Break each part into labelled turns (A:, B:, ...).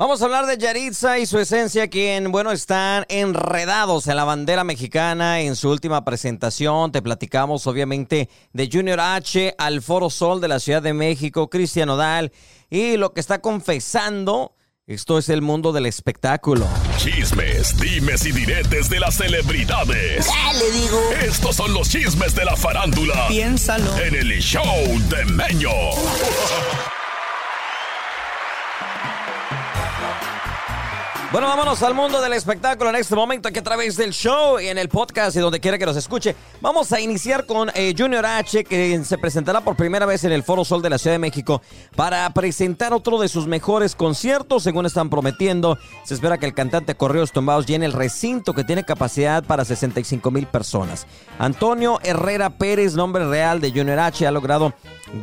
A: Vamos a hablar de Yaritza y su esencia, quien, bueno, están enredados en la bandera mexicana en su última presentación. Te platicamos, obviamente, de Junior H al Foro Sol de la Ciudad de México, Cristian Odal, y lo que está confesando. Esto es el mundo del espectáculo.
B: Chismes, dimes y diretes de las celebridades.
C: ¿Qué le digo?
B: Estos son los chismes de la farándula.
C: Piénsalo.
B: En el show de Meño.
A: Bueno, vámonos al mundo del espectáculo en este momento, aquí a través del show y en el podcast y donde quiera que nos escuche. Vamos a iniciar con eh, Junior H, que se presentará por primera vez en el Foro Sol de la Ciudad de México para presentar otro de sus mejores conciertos, según están prometiendo. Se espera que el cantante Correos Tombados llene el recinto que tiene capacidad para 65 mil personas. Antonio Herrera Pérez, nombre real de Junior H, ha logrado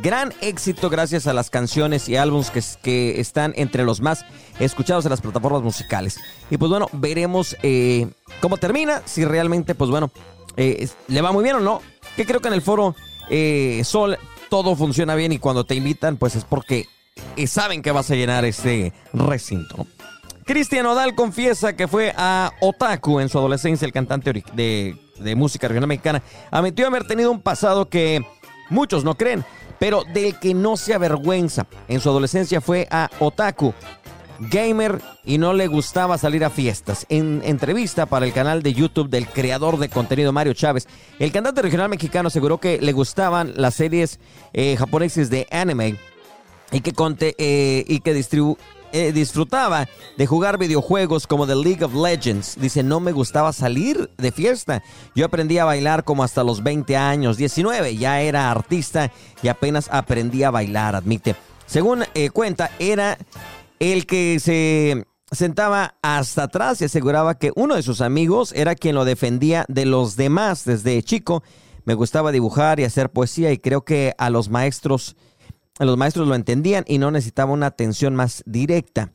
A: gran éxito gracias a las canciones y álbumes que, que están entre los más escuchados en las plataformas musicales. Y pues bueno, veremos eh, cómo termina, si realmente, pues bueno, eh, le va muy bien o no. Que creo que en el foro eh, Sol todo funciona bien y cuando te invitan, pues es porque saben que vas a llenar este recinto. Cristian Odal confiesa que fue a Otaku en su adolescencia, el cantante de, de música regional mexicana. Admitió haber tenido un pasado que muchos no creen, pero del que no se avergüenza. En su adolescencia fue a Otaku, gamer y no le gustaba salir a fiestas. En entrevista para el canal de YouTube del creador de contenido Mario Chávez, el cantante regional mexicano aseguró que le gustaban las series eh, japoneses de anime y que, eh, y que eh, disfrutaba de jugar videojuegos como The League of Legends. Dice, no me gustaba salir de fiesta. Yo aprendí a bailar como hasta los 20 años, 19. Ya era artista y apenas aprendí a bailar, admite. Según cuenta, era el que se sentaba hasta atrás y aseguraba que uno de sus amigos era quien lo defendía de los demás desde chico. Me gustaba dibujar y hacer poesía y creo que a los maestros, a los maestros lo entendían y no necesitaba una atención más directa.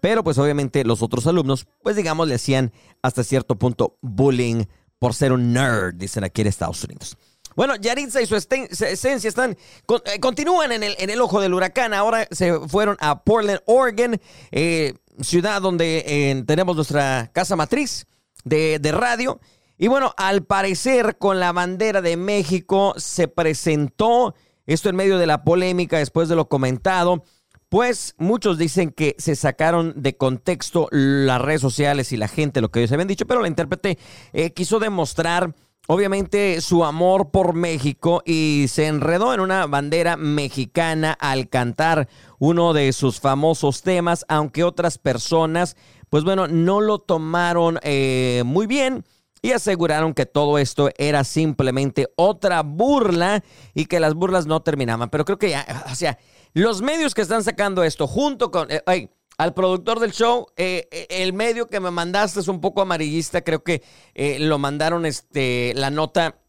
A: Pero pues obviamente los otros alumnos, pues digamos, le hacían hasta cierto punto bullying por ser un nerd, dicen aquí en Estados Unidos. Bueno, Yaritza y su esencia están, eh, continúan en el, en el ojo del huracán. Ahora se fueron a Portland, Oregon, eh, ciudad donde tenemos nuestra casa matriz de, radio. Y bueno, al parecer con la bandera de México se presentó, esto en medio de la polémica después de lo comentado, pues muchos dicen que se sacaron de contexto las redes sociales y la gente lo que ellos habían dicho, pero la intérprete eh, quiso demostrar obviamente su amor por México y se enredó en una bandera mexicana al cantar uno de sus famosos temas, aunque otras personas, pues bueno, no lo tomaron eh, muy bien y aseguraron que todo esto era simplemente otra burla y que las burlas no terminaban. Pero creo que ya, o sea, los medios que están sacando esto junto con... Eh, al productor del show, eh, eh, el medio que me mandaste es un poco amarillista, creo que eh, lo mandaron este, la nota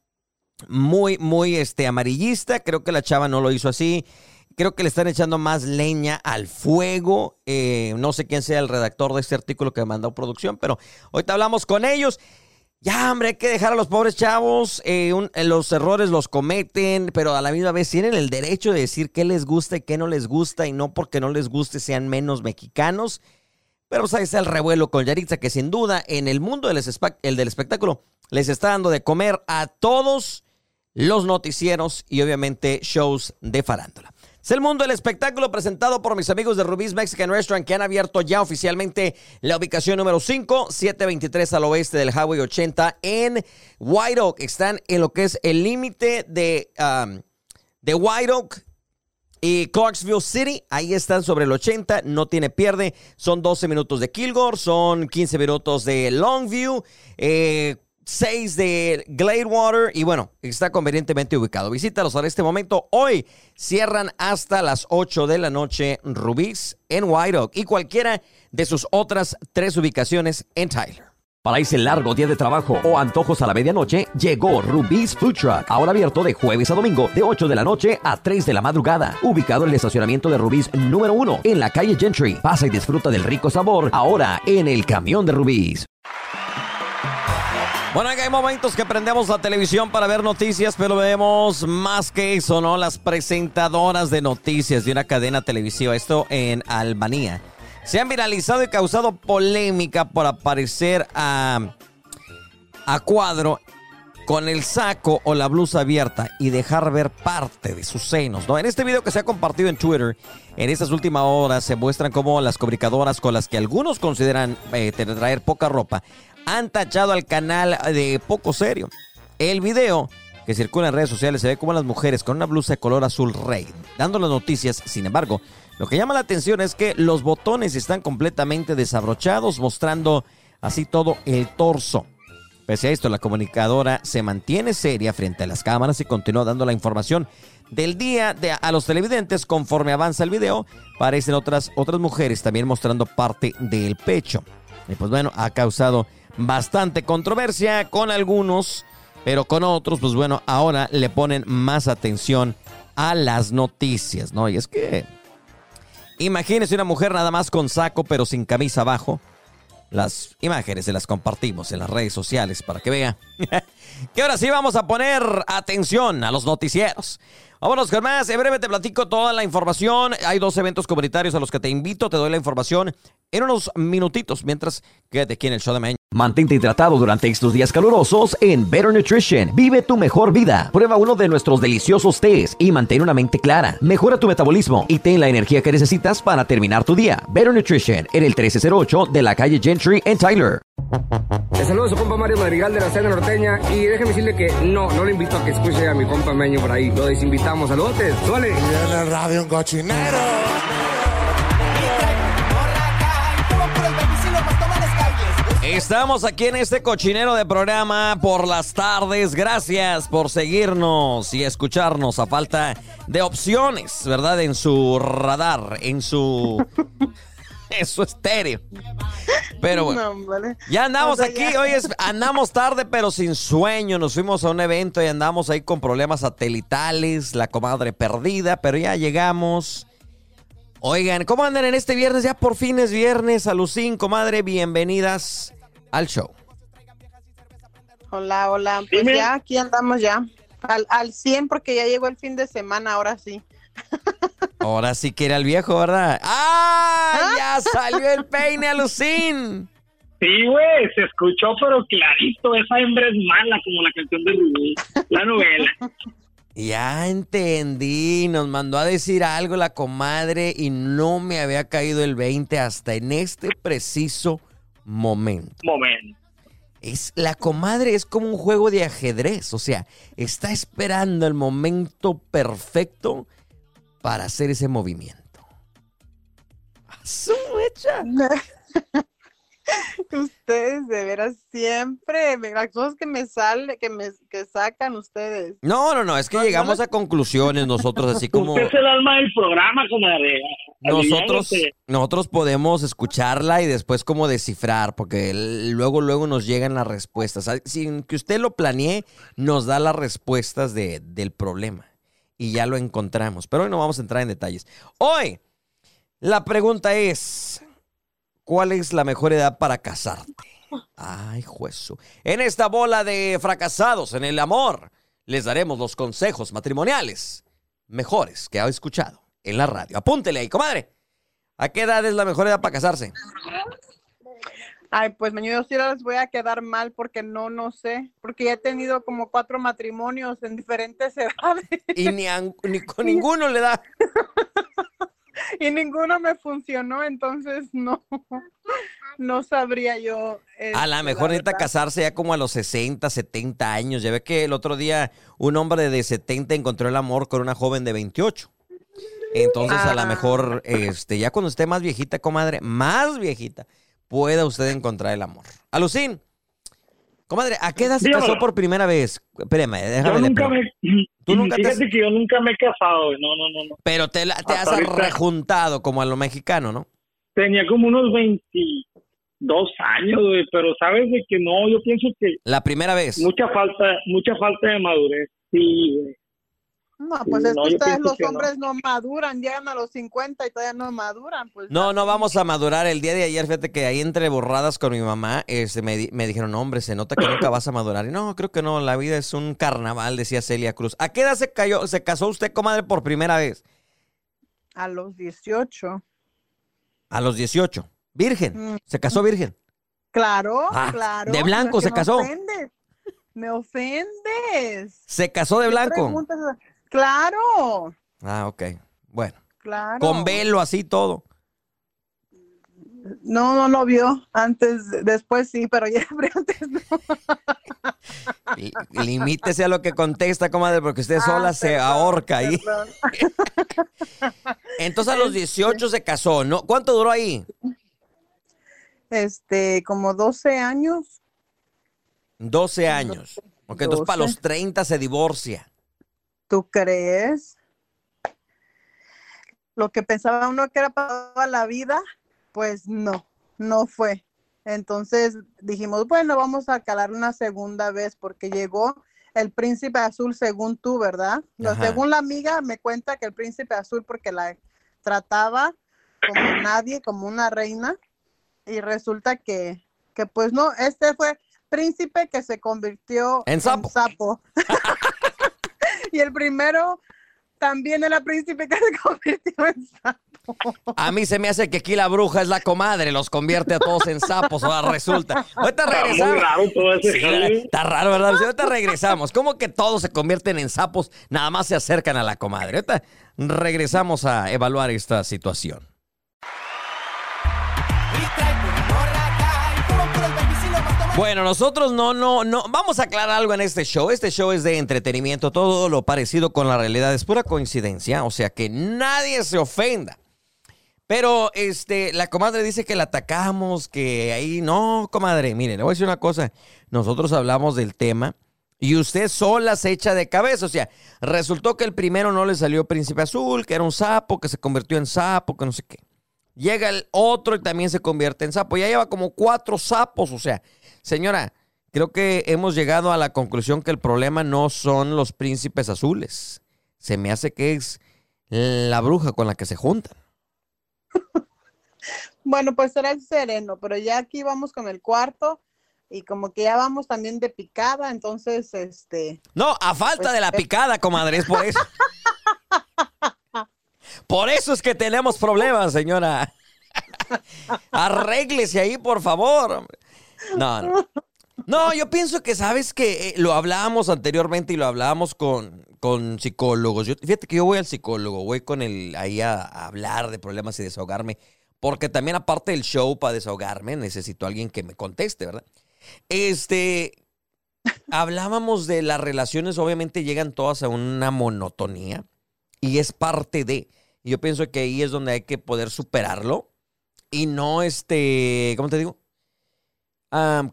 A: muy, muy este, amarillista, creo que la chava no lo hizo así, creo que le están echando más leña al fuego, no sé quién sea el redactor de este artículo que mandó producción, pero ahorita hablamos con ellos. Ya, hombre, hay que dejar a los pobres chavos. Eh, eh, los errores los cometen, pero a la misma vez tienen el derecho de decir qué les gusta y qué no les gusta, y no porque no les guste sean menos mexicanos. Pero sabes el revuelo con Yaritza, que sin duda en el mundo del, el del espectáculo les está dando de comer a todos los noticieros y obviamente shows de farándula. Es el mundo del espectáculo presentado por mis amigos de Rubí's Mexican Restaurant que han abierto ya oficialmente la ubicación número 5, 723 al oeste del Highway 80 en White Oak. Están en lo que es el límite de, um, de White Oak y Clarksville City, ahí están sobre el 80, no tiene pierde. Son 12 minutos de Kilgore, son 15 minutos de Longview, eh, 6 de Gladewater y bueno, está convenientemente ubicado. Visítalos en este momento. Hoy cierran hasta las 8 de la noche Rubí's en White Oak y cualquiera de sus otras tres ubicaciones en Tyler.
D: Para ese largo día de trabajo o antojos a la medianoche, llegó Rubí's Food Truck. Ahora abierto de jueves a domingo, de 8 de la noche a 3 de la madrugada. Ubicado en el estacionamiento de Rubí's número 1, en la calle Gentry. Pasa y disfruta del rico sabor, ahora en el camión de Rubí's.
A: Bueno, hay momentos que prendemos la televisión para ver noticias, pero vemos más que eso, ¿no? Las presentadoras de noticias de una cadena televisiva. Esto en Albania. se han viralizado y causado polémica por aparecer a, a cuadro con el saco o la blusa abierta y dejar ver parte de sus senos. ¿no? En este video que se ha compartido en Twitter, en estas últimas horas se muestran cómo las comunicadoras con las que algunos consideran eh, traer poca ropa han tachado al canal de poco serio. El video que circula en redes sociales se ve como las mujeres con una blusa de color azul rey, dando las noticias, sin embargo, lo que llama la atención es que los botones están completamente desabrochados, mostrando así todo el torso. Pese a esto, la comunicadora se mantiene seria frente a las cámaras y continúa dando la información del día a los televidentes conforme avanza el video. Parecen otras, otras mujeres también mostrando parte del pecho. Y pues bueno, ha causado bastante controversia con algunos, pero con otros, pues bueno, ahora le ponen más atención a las noticias, ¿no? Y es que, imagínese una mujer nada más con saco, pero sin camisa abajo. Las imágenes se las compartimos en las redes sociales para que vea que ahora sí vamos a poner atención a los noticieros. Vámonos con más. En breve te platico toda la información. Hay dos eventos comunitarios a los que te invito. Te doy la información en unos minutitos mientras quédate aquí en el show de mañana.
D: Mantente hidratado durante estos días calurosos en Better Nutrition. Vive tu mejor vida. Prueba uno de nuestros deliciosos tés y mantén una mente clara. Mejora tu metabolismo y ten la energía que necesitas para terminar tu día. Better Nutrition en el 1308 de la calle Gentry en Tyler.
C: Le saludo a su compa Mario Madrigal de la Cena Norteña y déjeme decirle que no, no le invito a que escuche a mi compa Meño por ahí. Lo desinvitamos. Saludos, suele.
E: Y en el radio un cochinero.
A: Estamos aquí en este cochinero de programa por las tardes. Gracias por seguirnos y escucharnos a falta de opciones, ¿verdad? En su radar, en su en su estéreo. Pero bueno,
F: No, vale.
A: ya andamos
F: O sea,
A: aquí.
F: ya.
A: Hoy es, andamos tarde, pero sin sueño. Nos fuimos a un evento y andamos ahí con problemas satelitales, la comadre perdida, pero ya llegamos. Oigan, ¿cómo andan en este viernes? Ya por fin es viernes. A Lucín, comadre, bienvenidas al show.
F: Hola, hola. Pues ya aquí andamos ya. Al, al 100 porque ya llegó el fin de semana, ahora sí.
A: Ahora sí que era el viejo, ¿verdad? ¡Ah! Ya salió el peine, Alucín.
G: Sí, güey, se escuchó, pero clarito. Esa hembra es mala, como la canción de Rubí, la novela.
A: Ya entendí, nos mandó a decir algo la comadre y no me había caído el 20 hasta en este preciso momento.
G: Momento.
A: Es, la comadre es como un juego de ajedrez, o sea, está esperando el momento perfecto para hacer ese movimiento. ¡A su mecha!
F: ustedes de veras siempre, las cosas que me sale, que me que sacan ustedes.
A: No, no, no, es que
F: No, no
A: llegamos
F: le-
A: a conclusiones nosotros, así como...
G: Usted es el alma del programa, comadre.
A: Nosotros, nosotros podemos escucharla y después como descifrar, porque luego, luego nos llegan las respuestas. Sin que usted lo planee, nos da las respuestas de- del problema. Y ya lo encontramos. Pero hoy no vamos a entrar en detalles. Hoy, la pregunta es, ¿cuál es la mejor edad para casarte? Ay, juezo. En esta bola de fracasados en el amor, les daremos los consejos matrimoniales mejores que ha escuchado en la radio. Apúntele ahí, comadre. ¿A qué edad es la mejor edad para casarse?
F: Ay, pues yo sí les voy a quedar mal porque no, no sé, porque ya he tenido como cuatro matrimonios en diferentes edades
A: Y ni, a- ni con ninguno le da.
F: y ninguno me funcionó, entonces no, no sabría yo.
A: A la
F: este,
A: mejor necesita casarse ya como a los 60, 70 años. Ya ve que el otro día un hombre de 70 encontró el amor con una joven de 28. Entonces, a lo
F: Ah.
A: mejor, este, ya cuando esté más viejita, comadre, más viejita, pueda usted encontrar el amor. Alucín, comadre, ¿a qué edad se casó por primera vez? Espérame,
G: Yo
A: déjame le
G: nunca me.
A: ¿Tú nunca te has-
G: Has... que yo nunca me he casado, güey. No, no, no, no.
A: Pero te, la- te has
G: ahorita.
A: rejuntado como a lo mexicano, ¿no?
G: Tenía como unos 22 años, güey, pero sabes de que no, yo pienso que
A: La primera vez.
G: mucha falta, mucha falta de madurez. Sí, güey.
F: No, pues
G: Sí,
F: es
G: no,
F: que ustedes los
G: que
F: hombres no. maduran, llegan a los 50 y todavía no maduran, pues.
A: No, no vamos a madurar. El día de ayer, fíjate que ahí entre borradas con mi mamá, este, me, di- me dijeron, "No, hombre, se nota que nunca vas a madurar. Y no, creo que no, la vida es un carnaval, decía Celia Cruz. ¿A qué edad se, cayó, se casó usted, comadre, por primera vez?
F: A los 18.
A: A los 18. Virgen.
F: Mm.
A: Se casó virgen.
F: Claro,
A: Ah,
F: claro.
A: de blanco se
F: me
A: casó.
F: ofendes. Me ofendes.
A: Se casó de
F: ¿Qué
A: blanco.
F: Claro,
A: Ah, ok. Bueno.
F: claro.
A: Con velo así todo.
F: No, no lo vio. Antes, después sí, pero ya antes no.
A: Li- Limítese a lo que contesta, comadre, porque usted
F: Ah,
A: sola se
F: perdón,
A: ahorca ahí. Entonces a los 18 se casó, ¿no? ¿Cuánto duró ahí?
F: Este, como 12 años.
A: 12 años. Ok, entonces para
F: 12.
A: los 30 se divorcia.
F: ¿Tú crees? Lo que pensaba uno que era para toda la vida, pues no, no fue. Entonces dijimos, bueno, vamos a calar una segunda vez porque llegó el príncipe azul según tú, ¿verdad? Según la amiga me cuenta que el príncipe azul porque la trataba como nadie, como una reina y resulta que, que pues no, este fue príncipe que se convirtió
A: En sapo.
F: sapo. y el primero también era príncipe que se convirtió en sapo.
A: A mí se me hace que aquí la bruja es la comadre, los convierte a todos en sapos, ahora resulta. Ahorita
G: Está muy
A: regresamos.
G: raro todo ese
A: Sí, está raro, ¿verdad? Sí, ahorita regresamos. ¿Cómo que todos se convierten en sapos? Nada más se acercan a la comadre. Ahorita regresamos a evaluar esta situación. Bueno, nosotros no, no, no. Vamos a aclarar algo en este show. Este show es de entretenimiento. Todo lo parecido con la realidad es pura coincidencia. O sea que nadie se ofenda. Pero este, la comadre dice que la atacamos, que ahí no, comadre. Mire, le voy a decir una cosa. Nosotros hablamos del tema y usted sola se echa de cabeza. O sea, resultó que el primero no le salió príncipe azul, que era un sapo, que se convirtió en sapo, que no sé qué. Llega el otro y también se convierte en sapo. Ya lleva como cuatro sapos. O sea, señora, creo que hemos llegado a la conclusión que el problema no son los príncipes azules. Se me hace que es la bruja con la que se juntan.
F: Bueno, pues será el sereno, pero ya aquí vamos con el cuarto y como que ya vamos también de picada, entonces, este,
A: No, a falta de la picada, comadre, es por eso. Por eso es que tenemos problemas, señora. Arréglese ahí, por favor. No, no. No, yo pienso que, ¿sabes que Lo hablábamos anteriormente y lo hablábamos con, con psicólogos. Yo, fíjate que yo voy al psicólogo, voy con el ahí a, hablar de problemas y desahogarme. Porque también aparte del show para desahogarme, necesito a alguien que me conteste, ¿verdad? Este, hablábamos de las relaciones, obviamente llegan todas a una monotonía y es parte de. Yo pienso que ahí es donde hay que poder superarlo y no, este, ¿cómo te digo?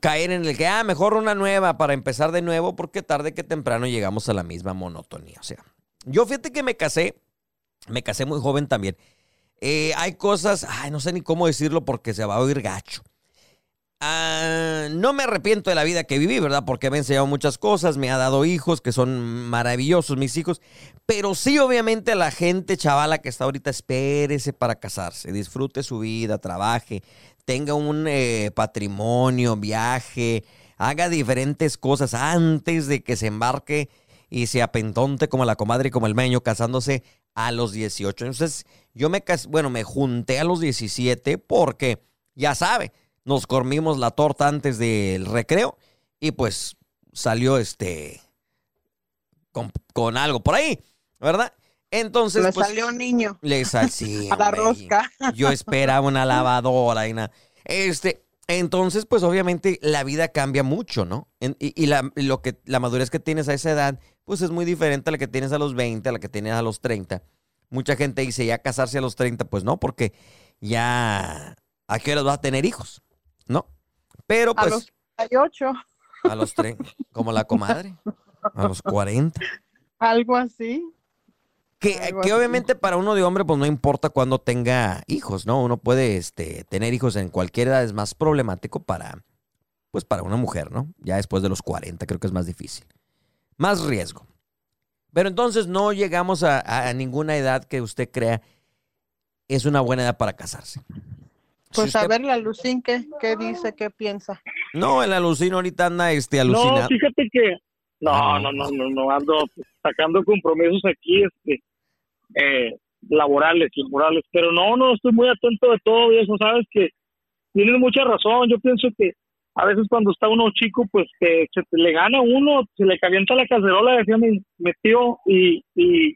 A: Caer en el que, ah, mejor una nueva para empezar de nuevo porque tarde que temprano llegamos a la misma monotonía. O sea, yo fíjate que me casé, me casé muy joven también. Eh, hay cosas, ay, no sé ni cómo decirlo porque se va a oír gacho. Ah, no me arrepiento de la vida que viví, ¿verdad? Porque me ha enseñado muchas cosas, me ha dado hijos que son maravillosos, mis hijos. Pero sí, obviamente, la gente chavala que está ahorita, espérese para casarse, disfrute su vida, trabaje, tenga un eh, patrimonio, viaje, haga diferentes cosas antes de que se embarque y se apentonte como la comadre y como el meño casándose a los 18. Entonces, yo me bueno, me junté a los 17 porque, ya sabe, nos comimos la torta antes del recreo y pues salió este con, con algo por ahí, ¿verdad? Entonces,
F: le
A: pues,
F: salió un niño
A: le sal, sí,
F: a la
A: hombre,
F: rosca.
A: Yo esperaba una lavadora y nada. Este, entonces, pues obviamente la vida cambia mucho, ¿no? En- y y la, lo que, la madurez que tienes a esa edad, pues es muy diferente a la que tienes a los 20, a la que tienes a los 30. Mucha gente dice, ya casarse a los 30, pues no, porque ya, ¿a qué horas vas a tener hijos? ¿No? Pero
F: A
A: pues
F: los 38,
A: a los 30, como la comadre, a los 40.
F: algo así.
A: Que, que obviamente para uno de hombre, pues no importa cuándo tenga hijos, ¿no? Uno puede este, tener hijos en cualquier edad, es más problemático para, pues para una mujer, ¿no? Ya después de los 40 creo que es más difícil. Más riesgo. Pero entonces no llegamos a, a- a ninguna edad que usted crea es una buena edad para casarse. Si
F: Pues a
A: usted-
F: ver la Lucín, ¿qué, qué dice, qué piensa?
A: No, el alucino ahorita anda este,
G: No,
A: alucinado.
G: fíjate que
A: Ah,
G: no, no, no, no, no ando sacando compromisos aquí, este, eh, laborales, laborales. Pero no, no estoy muy atento de todo y eso, sabes que tienes mucha razón. Yo pienso que a veces cuando está uno chico, pues que se le gana a uno, se le calienta la cacerola, decía mi, mi tío, y, y,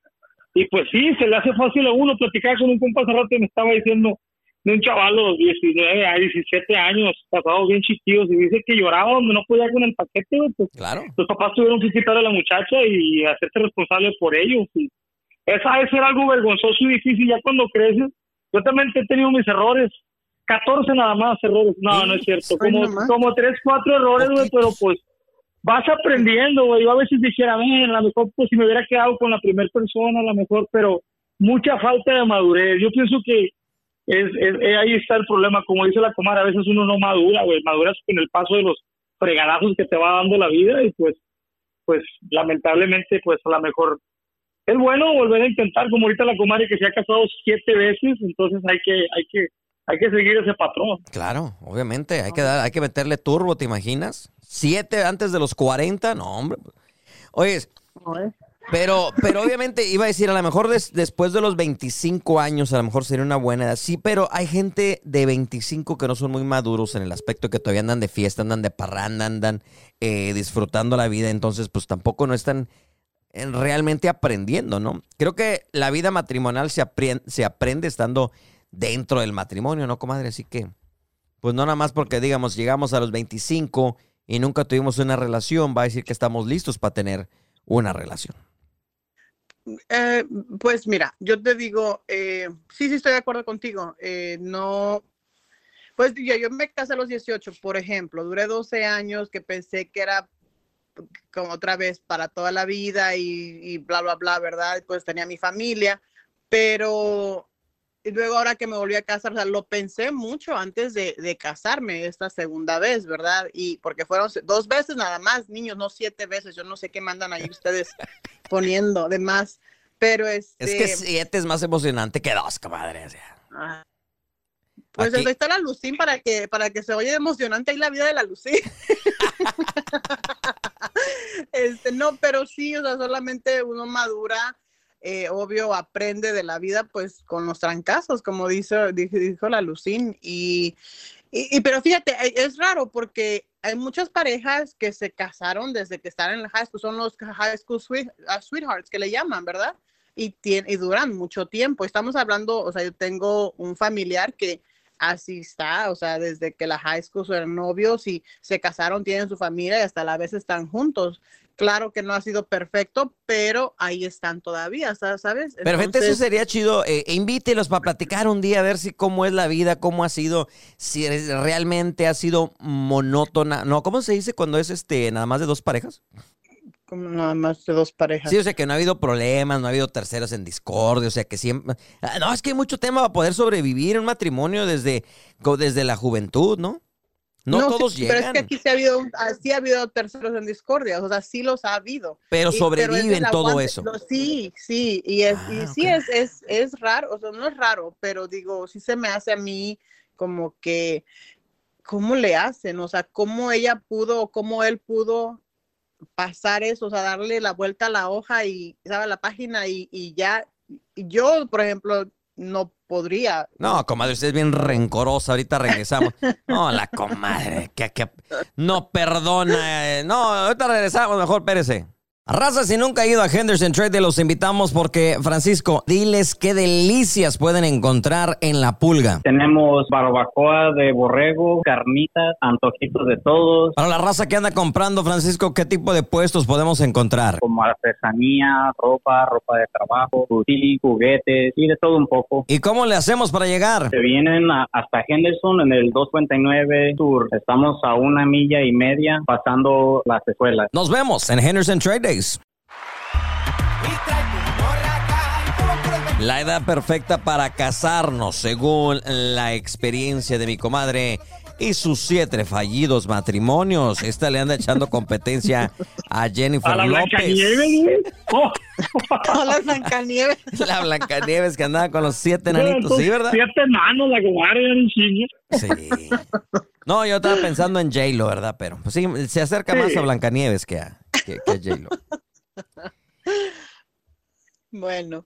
G: y pues sí, se le hace fácil a uno platicar con un compa y me estaba diciendo de un chaval de los 19 a 17 años, pasados bien chiquillos, y dice que lloraba donde no podía con el paquete, pues
A: Claro.
G: los papás tuvieron que quitarle a la muchacha y hacerse responsable por ellos. Y esa es ser algo vergonzoso y difícil ya cuando creces. Yo también he tenido mis errores. 14 nada más errores. No, no es cierto. Como, como 3, 4 errores, güey, pero pues vas aprendiendo, güey. Yo a veces dijera, ven, a lo mejor pues si me hubiera quedado con la primera persona, a lo mejor, pero mucha falta de madurez. Yo pienso que es, es- eh, ahí está el problema. Como dice la comadre, a veces uno no madura, güey. Maduras con el paso de los fregadazos que te va dando la vida y pues pues lamentablemente pues a lo mejor es bueno volver a intentar como ahorita la comadre que se ha casado siete veces entonces hay que hay que hay que seguir ese patrón
A: Claro, obviamente. Hay que, dar, hay que meterle turbo, ¿te imaginas? Siete antes de los 40, no, hombre. Oye, pero, pero obviamente iba a decir, a lo mejor des- después de los 25 años, a lo mejor sería una buena edad. Sí, pero hay gente de 25 que no son muy maduros en el aspecto que todavía andan de fiesta, andan de parranda, andan eh, disfrutando la vida. Entonces, pues tampoco no están eh, realmente aprendiendo, ¿no? Creo que la vida matrimonial se, aprien- se aprende estando dentro del matrimonio, ¿no, comadre? Así que, pues no nada más porque, digamos, llegamos a los 25 y nunca tuvimos una relación, va a decir que estamos listos para tener una relación.
F: Eh, pues mira, yo te digo, eh, sí, sí estoy de acuerdo contigo. eh, no, pues yo, yo me casé a los 18, por ejemplo, duré 12 años que pensé que era como otra vez para toda la vida y, y bla, bla, bla, ¿verdad? Pues tenía mi familia, pero y luego ahora que me volví a casar, o sea, lo pensé mucho antes de, de casarme esta segunda vez, ¿verdad? Y porque fueron dos veces nada más, niños, no siete veces, yo no sé qué mandan ahí ustedes poniendo de más, pero este...
A: Es que siete es más emocionante que dos, comadre.
F: ah, Pues ahí está la Lucín para que, para que se oye emocionante ahí la vida de la Lucín. este, no, pero sí, o sea, solamente uno madura, eh, obvio, aprende de la vida, pues, con los trancazos, como dice, dijo, dijo la Lucín. Y, y, pero fíjate, eh, es raro porque hay muchas parejas que se casaron desde que están en la high school, son los high school sweet- ah, sweethearts que le llaman, ¿verdad? Y, tien- y duran mucho tiempo. Estamos hablando, o sea, yo tengo un familiar que así está, o sea, desde que la high school eran novios y se casaron, tienen su familia y hasta la vez están juntos. Claro que no ha sido perfecto, pero ahí están todavía, sa- ¿sabes?
A: Pero gente, eso
F: Entonces,
A: sería chido. eh, invítelos para platicar un día a ver si cómo es la vida, cómo ha sido, si realmente ha sido monótona. No, ¿cómo se dice cuando es este nada más de dos parejas?
F: Como nada más de dos parejas.
A: Sí, o sea que no ha habido problemas, no ha habido terceros en discordia, o sea que siempre... Ah, No, es que hay mucho tema para poder sobrevivir en un matrimonio desde, desde la juventud, ¿no? No,
F: sí,
A: todos
F: Pero es
A: llegan,
F: que aquí sí ha habido, ah, sí ha habido terceros en discordia, o sea, sí los ha habido.
A: pero
F: Y-
A: sobreviven todo eso.
F: lo- sí, sí, y, es, y
A: Ah,
F: sí es, es, es raro, o sea, no es raro, pero digo, sí se me hace a mí como que, ¿cómo le hacen? O sea, ¿cómo ella pudo, cómo él pudo pasar eso, o sea, darle la vuelta a la hoja y, ¿sabe? La página y, y ya, yo, por ejemplo, no podría.
A: No, comadre, usted es bien rencorosa. Ahorita regresamos. No, la comadre. Que, que- no perdona. eh. No, ahorita regresamos. Mejor, espérese. Raza, si nunca ha ido a Henderson Trade, los invitamos porque, Francisco, diles qué delicias pueden encontrar en La Pulga.
H: Tenemos barbacoa de borrego, carnitas, antojitos de todos,
A: Para la raza que anda comprando, Francisco, ¿qué tipo de puestos podemos encontrar?
H: como artesanía, ropa, ropa de trabajo, fusil, juguetes y de todo un poco.
A: ¿Y cómo le hacemos para llegar?
H: Se vienen a- hasta Henderson en el 259 Sur. Estamos a una milla y media pasando las escuelas.
A: Nos vemos en Henderson Trade La edad perfecta para casarnos, según la experiencia de mi comadre y sus siete fallidos matrimonios. Esta le anda echando competencia a Jennifer
G: a la
A: López.
G: Blancanieves güey. Oh.
F: Hola, Blancanieves.
A: La Blancanieves que andaba con los siete nanitos, ¿sí, verdad?
G: siete manos la comadre ya ni chingue.
A: Sí. No, yo estaba pensando en J-Lo, ¿verdad? Pero pues, sí, se acerca más a Blancanieves que a, que, que a J-Lo.
F: Bueno,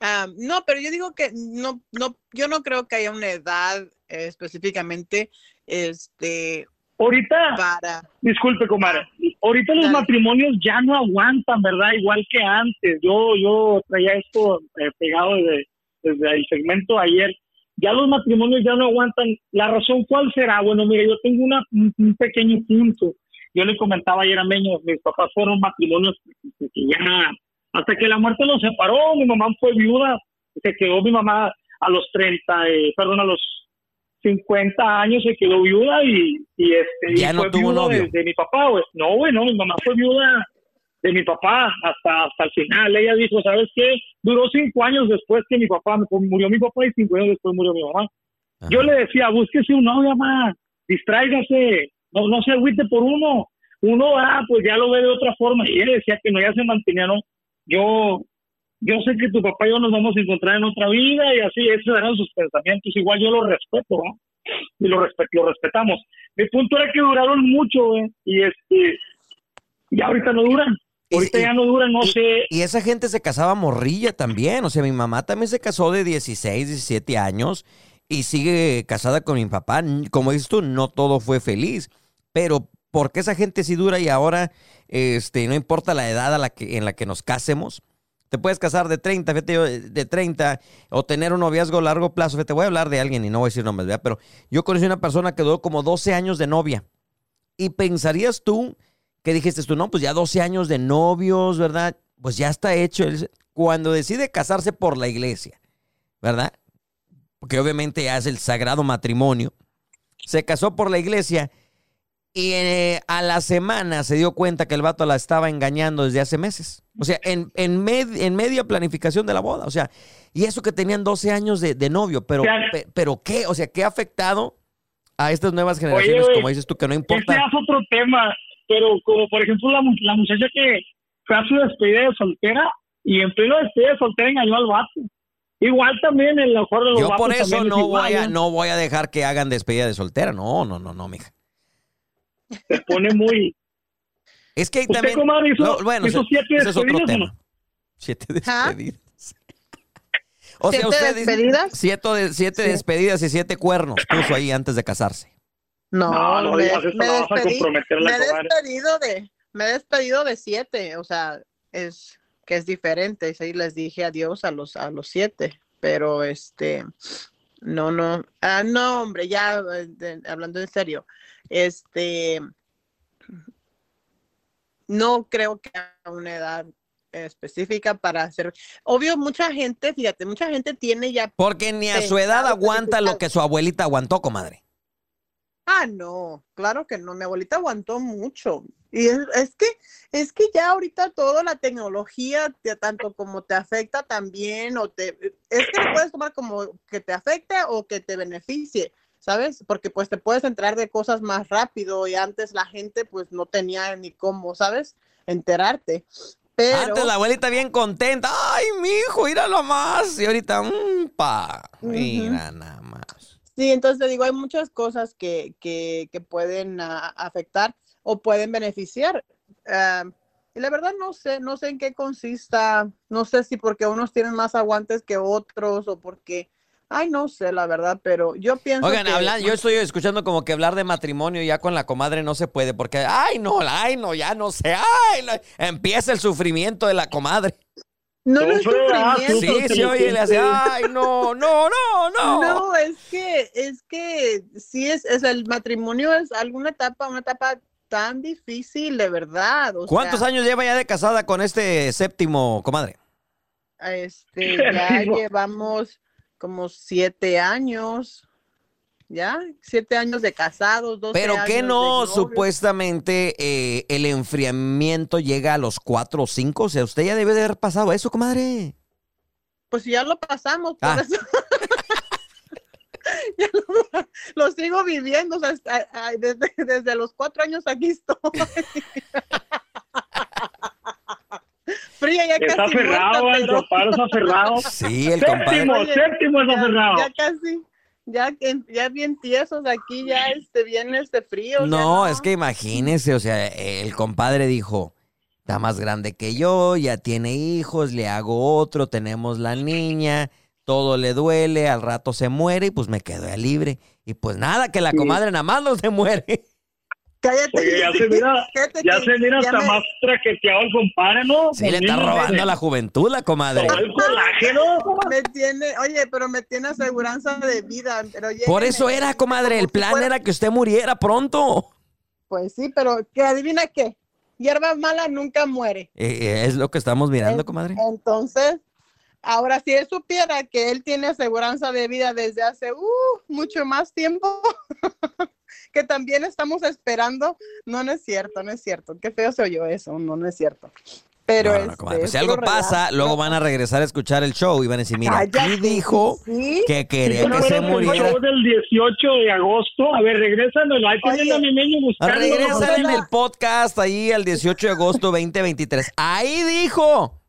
F: ah, no, pero yo digo que no, no, yo no creo que haya una edad eh, específicamente, este,
G: Ahorita,
F: para.
G: disculpe, comadre, ahorita los
F: Dale.
G: matrimonios ya no aguantan, ¿verdad? Igual que antes. Yo yo traía esto eh, pegado desde, desde el segmento de ayer. Ya los matrimonios ya no aguantan. ¿La razón cuál será? Bueno, mire, yo tengo una, un, un pequeño punto. Yo le comentaba ayer a Meño, mis papás fueron matrimonios que ya, hasta que la muerte los separó, mi mamá fue viuda, se quedó mi mamá a los 30, eh, perdón, a los 50 años se quedó viuda y, y este
A: Ya
G: y
A: no
G: fue
A: tuvo
G: viuda
A: novio.
G: de, de mi papá, güey. No, güey, no, mi mamá fue viuda de mi papá hasta hasta el final. Ella dijo, ¿sabes qué? Duró cinco años después que mi papá, murió mi papá y cinco años después murió mi mamá. Yo le decía, búsquese un novio, mamá, distráigase, no, no se agüite por uno. Uno, ah, pues ya lo ve de otra forma. Y ella decía que no, ya se mantenía, no. Yo, yo sé que tu papá y yo nos vamos a encontrar en otra vida y así, esos eran sus pensamientos. Igual yo los respeto, ¿no? Y lo, respe- lo respetamos. Mi punto era que duraron mucho, ¿eh? Y este, y ahorita no duran. Ahorita
A: y-
G: ya no duran, no
A: y,
G: sé.
A: y esa gente se casaba morrilla también. O sea, mi mamá también se casó de 16, 17 años y sigue casada con mi papá. Como dices tú, no todo fue feliz. Pero ¿por qué esa gente sí dura y ahora este, no importa la edad a la que, en la que nos casemos? Te puedes casar de 30, fíjate yo, de 30, o tener un noviazgo a largo plazo. Fíjate, voy a hablar de alguien y no voy a decir nombres, ¿verdad? Pero yo conocí una persona que duró como 12 años de novia. Y pensarías tú que dijiste tú, no, pues ya 12 años de novios, ¿verdad? Pues ya está hecho. Cuando decide casarse por la iglesia, ¿verdad? Porque obviamente ya es el sagrado matrimonio. Se casó por la iglesia y eh, a la semana se dio cuenta que el vato la estaba engañando desde hace meses. O sea, en, en, med- en media planificación de la boda. O sea, y eso que tenían 12 años de, de novio. Pero, pe- pero ¿qué? O sea, ¿qué ha afectado a estas nuevas generaciones?
G: Oye,
A: como dices tú, que no
G: Este
A: importa.
G: es otro tema, pero como por ejemplo la, la muchacha que fue a su despedida de soltera y en pleno despedida de soltera engañó al vato. Igual también en la mejor de los
A: Yo por eso
G: también es
A: no
G: igual,
A: voy, a,
G: ¿eh?
A: no voy a dejar que hagan despedida de soltera. No, no, no, no, mija.
G: Se pone muy...
A: Es que ahí
G: ¿Usted,
A: también.
G: comadre, hizo-
A: No, bueno,
G: hizo
A: ese-
G: siete
A: ese es otro
G: despedidas o
A: tema.
G: no?
A: Siete
F: ¿Ah?
A: despedidas. O sea,
F: ¿Siete
A: usted dice-
F: despedidas?
A: Siete, de- siete
F: Sí.
A: despedidas y siete cuernos puso ahí antes de casarse.
F: No,
G: No, no
F: me,
G: digas eso,
F: me
G: no vas a
F: despedí,
G: comprometer la
F: me he despedido de, me he despedido de siete, o sea, es que es diferente, sí les dije adiós a los, a los siete, pero este, no, no, ah, no, hombre, ya de- hablando en serio, este, no creo que haya una edad específica para hacer, obvio, mucha gente, fíjate, mucha gente tiene ya
A: Porque ni a su edad aguanta lo que su abuelita aguantó, comadre.
F: Ah, no, claro que no. Mi abuelita aguantó mucho. Y es, es que, es que ya ahorita toda la tecnología, te- tanto como te afecta también, o te, es que lo puedes tomar como que te afecte o que te beneficie, ¿sabes? Porque pues te puedes enterar de cosas más rápido y antes la gente pues no tenía ni cómo, ¿sabes? Enterarte. Pero,
A: Antes la abuelita bien contenta. Ay, mi hijo, míralo más. Y ahorita, mm, pa, mira nada más.
F: Sí, entonces te digo, hay muchas cosas que, que, que pueden ah, afectar o pueden beneficiar. Ah, y la verdad no sé, no sé en qué consista, no sé si porque unos tienen más aguantes que otros o porque, ay, no sé la verdad, pero yo pienso
A: Oigan,
F: que
A: yo estoy escuchando como que hablar de matrimonio ya con la comadre no se puede, porque, ay, no, ay, no, ya no sé, ay, no. empieza el sufrimiento de la comadre.
F: No, no es
G: Sufre, ah.
A: Sí, sí, oye, le hace, ay, no, no, no, no.
F: No, es que, es que sí es, es el matrimonio es alguna etapa, una etapa tan difícil, de verdad. o
A: ¿Cuántos
F: sea,
A: años lleva ya de casada con este séptimo, comadre?
F: Este, ya llevamos como siete años, ya, siete años de casados, dos
A: Pero que no,
F: supuestamente
A: supuestamente, eh, el enfriamiento llega a los cuatro o cinco. O sea, usted ya debe de haber pasado eso, comadre.
F: Pues ya lo pasamos, por
A: Ah.
F: eso. Ya lo, lo sigo viviendo, o sea, desde, desde los cuatro años aquí estoy. Fría, ya
G: Está
F: casi
G: aferrado,
F: muerta,
G: el
F: pero-
G: papá es aferrado.
A: Sí, el compadre.
G: Séptimo, séptimo es
F: ya,
G: aferrado.
F: ya casi, ya, que- ya bien tiesos aquí, ya este, bien este frío. ya
A: No, es que imagínese, o sea, el compadre dijo, está más grande que yo, ya tiene hijos, le hago otro, tenemos la niña, todo le duele, al rato se muere y pues me quedo ya libre. Y pues nada, que la comadre nada más no se muere.
F: Cállate.
G: Oye, ya se mira, ya se mira
F: ya
G: hasta
F: me-
G: más traqueteado el compadre, ¿no?
A: Sí, le está robando la juventud la comadre.
G: El colágeno.
F: Me tiene, oye, pero me tiene aseguranza de vida. Pero
A: Por eso era, comadre, el plan
F: fuera-
A: era que usted muriera pronto.
F: Pues sí, pero que adivina qué. Hierba mala nunca muere.
A: Eh, eh, es lo que estamos mirando,
F: En-
A: comadre.
F: Entonces, ahora si él supiera que él tiene aseguranza de vida desde hace uh, mucho más tiempo, que también estamos esperando, no, no es cierto, no es cierto. Qué feo se oyó eso, no, no es cierto. Pero
A: No,
F: este,
A: comadre, pues
F: es
A: si algo pasa, luego van a regresar a escuchar el show y van a decir, mira, aquí
F: Cállate,
A: dijo
F: sí.
A: que quería
G: ¿No
A: que se
G: recuerdas el
A: muriera.
G: show del 18 de agosto? A ver, regrésamelo. Ahí tienen a mi niño buscando.
A: Regresa en el podcast ahí el 18 de agosto 2023. Ahí dijo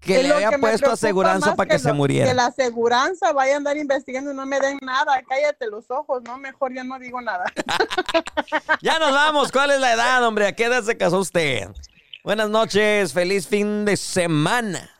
A: que
F: Es
A: le había
F: me
A: puesto aseguranza para que, se
F: lo-
A: muriera.
F: Que la aseguranza vaya a andar investigando y no me den nada. Cállate los ojos, no, mejor ya no digo nada.
A: Ya nos vamos. ¿Cuál es la edad, hombre? ¿A qué edad se casó usted? Buenas noches. Feliz fin de semana.